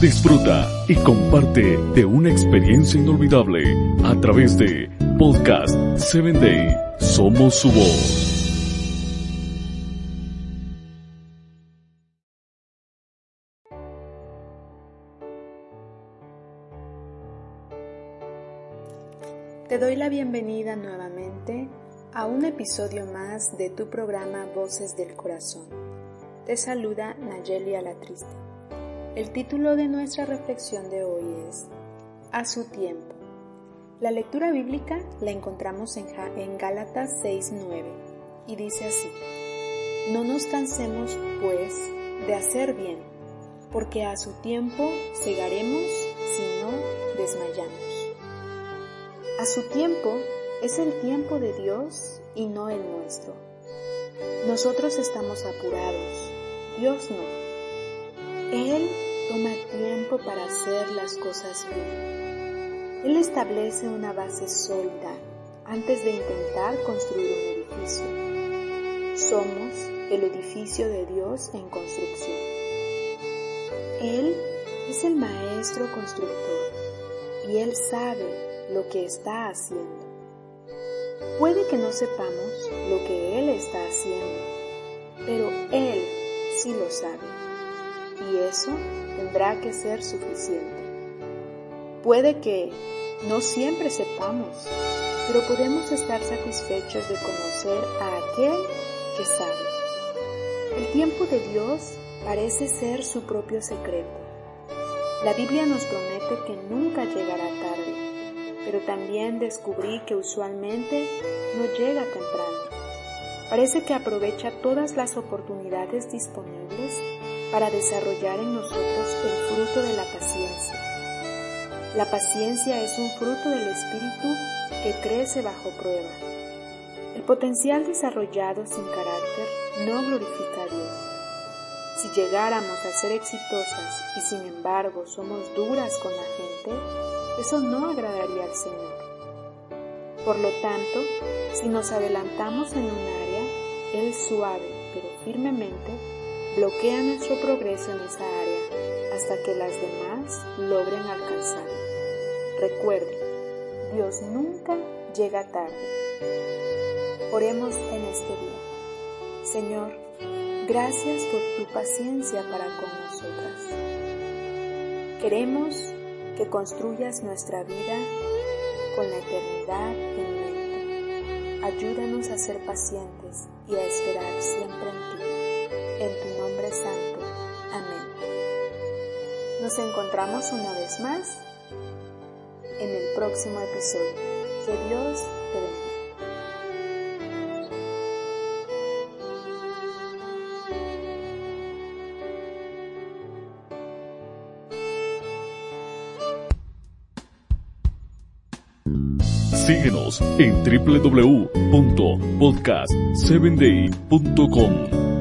Disfruta y comparte de una experiencia inolvidable a través de Podcast 7 Day. Somos su voz. Te doy la bienvenida nuevamente a un episodio más de tu programa Voces del Corazón. Te saluda Nayeli Alatriste. El título de nuestra reflexión de hoy es A su tiempo. La lectura bíblica la encontramos en, Gálatas 6.9 y dice así, No nos cansemos pues de hacer bien, porque a su tiempo segaremos si no desmayamos. A su tiempo es el tiempo de Dios y no el nuestro. Nosotros estamos apurados, Dios no. Él toma tiempo para hacer las cosas bien. Él establece una base sólida antes de intentar construir un edificio. Somos el edificio de Dios en construcción. Él es el maestro constructor y Él sabe lo que está haciendo. Puede que no sepamos lo que Él está haciendo, pero Él sí lo sabe y eso tendrá que ser suficiente. Puede que no siempre sepamos, pero podemos estar satisfechos de conocer a aquel que sabe. El tiempo de Dios parece ser su propio secreto. La Biblia nos promete que nunca llegará tarde, pero también descubrí que usualmente no llega temprano. Parece que aprovecha todas las oportunidades disponibles para desarrollar en nosotros el fruto de la paciencia. La paciencia es un fruto del Espíritu que crece bajo prueba. El potencial desarrollado sin carácter no glorifica a Dios. Si llegáramos a ser exitosas y sin embargo somos duras con la gente, eso no agradaría al Señor. Por lo tanto, si nos adelantamos en un área, Él suave pero firmemente bloquea nuestro progreso en esa área hasta que las demás logren alcanzar. Recuerde, Dios nunca llega tarde. Oremos en este día. Señor, gracias por tu paciencia para con nosotras. Queremos que construyas nuestra vida con la eternidad en mente. Ayúdanos a ser pacientes y a esperar siempre en ti en tu nombre santo. Amén. Nos encontramos una vez más en el próximo episodio. Que Dios te bendiga. Síguenos en www.podcast7day.com.